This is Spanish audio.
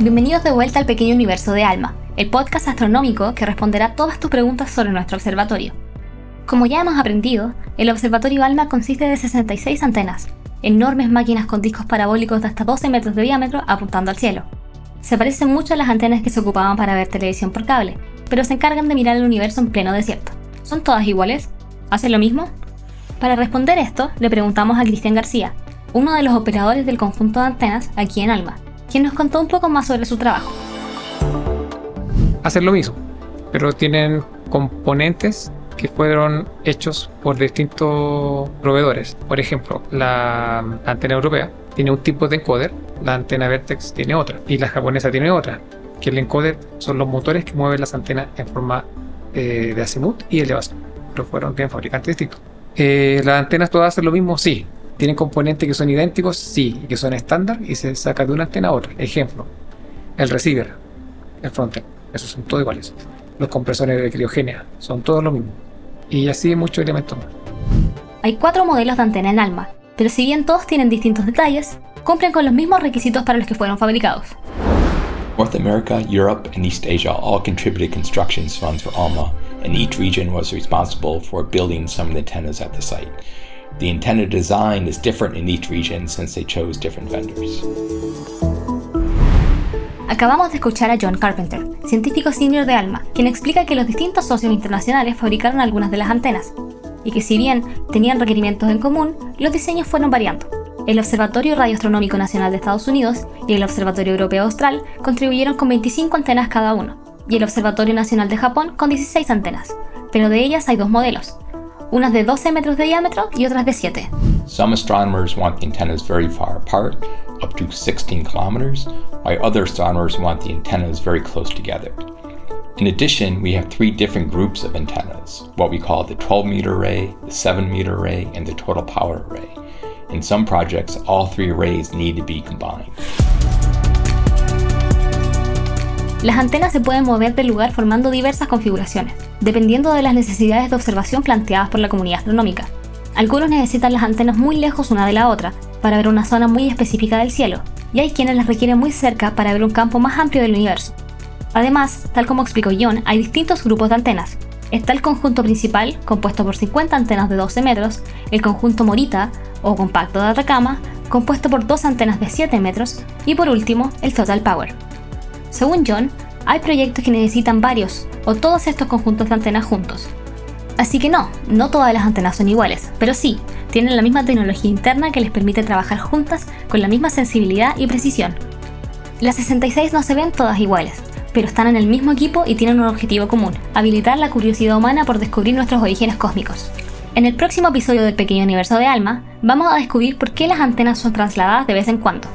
Bienvenidos de vuelta al pequeño universo de Alma, el podcast astronómico que responderá todas tus preguntas sobre nuestro observatorio. Como ya hemos aprendido, el observatorio ALMA consiste de 66 antenas, enormes máquinas con discos parabólicos de hasta 12 metros de diámetro apuntando al cielo. Se parecen mucho a las antenas que se ocupaban para ver televisión por cable, pero se encargan de mirar el universo en pleno desierto. ¿Son todas iguales? ¿Hacen lo mismo? Para responder esto, le preguntamos a Cristian García, uno de los operadores del conjunto de antenas aquí en Alma, quien nos contó un poco más sobre su trabajo. Hacen lo mismo, pero tienen componentes que fueron hechos por distintos proveedores. Por ejemplo, la antena europea tiene un tipo de encoder, la antena Vertex tiene otra y la japonesa tiene otra. Que el encoder son los motores que mueven las antenas en forma eh, de azimut y elevación, pero fueron de fabricantes distintos. Eh, ¿Las antenas todas hacen lo mismo? Sí, tienen componentes que son idénticos, sí, que son estándar y se saca de una antena a otra. Ejemplo, el receiver, el frontend, esos son todos iguales. Los compresores de criogenia son todos lo mismo. Y así muchos elementos más. Hay cuatro modelos de antena en Alma, pero si bien todos tienen distintos detalles, cumplen con los mismos requisitos para los que fueron fabricados. North America, Europe, and East Asia all contributed construction funds for ALMA, and each region was responsible for building some of the antennas at the site. The antenna design is different in each region since they chose different vendors. Acabamos de escuchar a John Carpenter, científico senior de ALMA, quien explica que los distintos socios internacionales fabricaron algunas de las antenas, y que si bien tenían requerimientos en común, los diseños fueron variando. El Observatorio Radioastronómico Nacional de Estados Unidos y el Observatorio Europeo Austral contribuyeron con 25 antenas cada uno, y el Observatorio Nacional de Japón con 16 antenas, pero de ellas hay dos modelos, unas de 12 metros de diámetro y otras de 7. Some astronomers want the antennas very far apart, up to 16 kilometers, while other astronomers want the antennas very close together. In addition, we have three different groups of antennas, what we call the 12 meter array, the 7 meter array, and the total power array. In some projects, all three arrays need to be combined. Las antenas se pueden mover del lugar formando diversas configuraciones, dependiendo de las necesidades de observación planteadas por la comunidad astronómica. Algunos necesitan las antenas muy lejos una de la otra, para ver una zona muy específica del cielo, y hay quienes las requieren muy cerca para ver un campo más amplio del universo. Además, tal como explicó John, hay distintos grupos de antenas. Está el conjunto principal, compuesto por 50 antenas de 12 metros, el conjunto Morita, o compacto de Atacama, compuesto por dos antenas de 7 metros, y por último, el Total Power. Según John, hay proyectos que necesitan varios o todos estos conjuntos de antenas juntos. Así que no, no todas las antenas son iguales, pero sí, tienen la misma tecnología interna que les permite trabajar juntas con la misma sensibilidad y precisión. Las 66 no se ven todas iguales, pero están en el mismo equipo y tienen un objetivo común, habilitar la curiosidad humana por descubrir nuestros orígenes cósmicos. En el próximo episodio del Pequeño Universo de Alma, vamos a descubrir por qué las antenas son trasladadas de vez en cuando.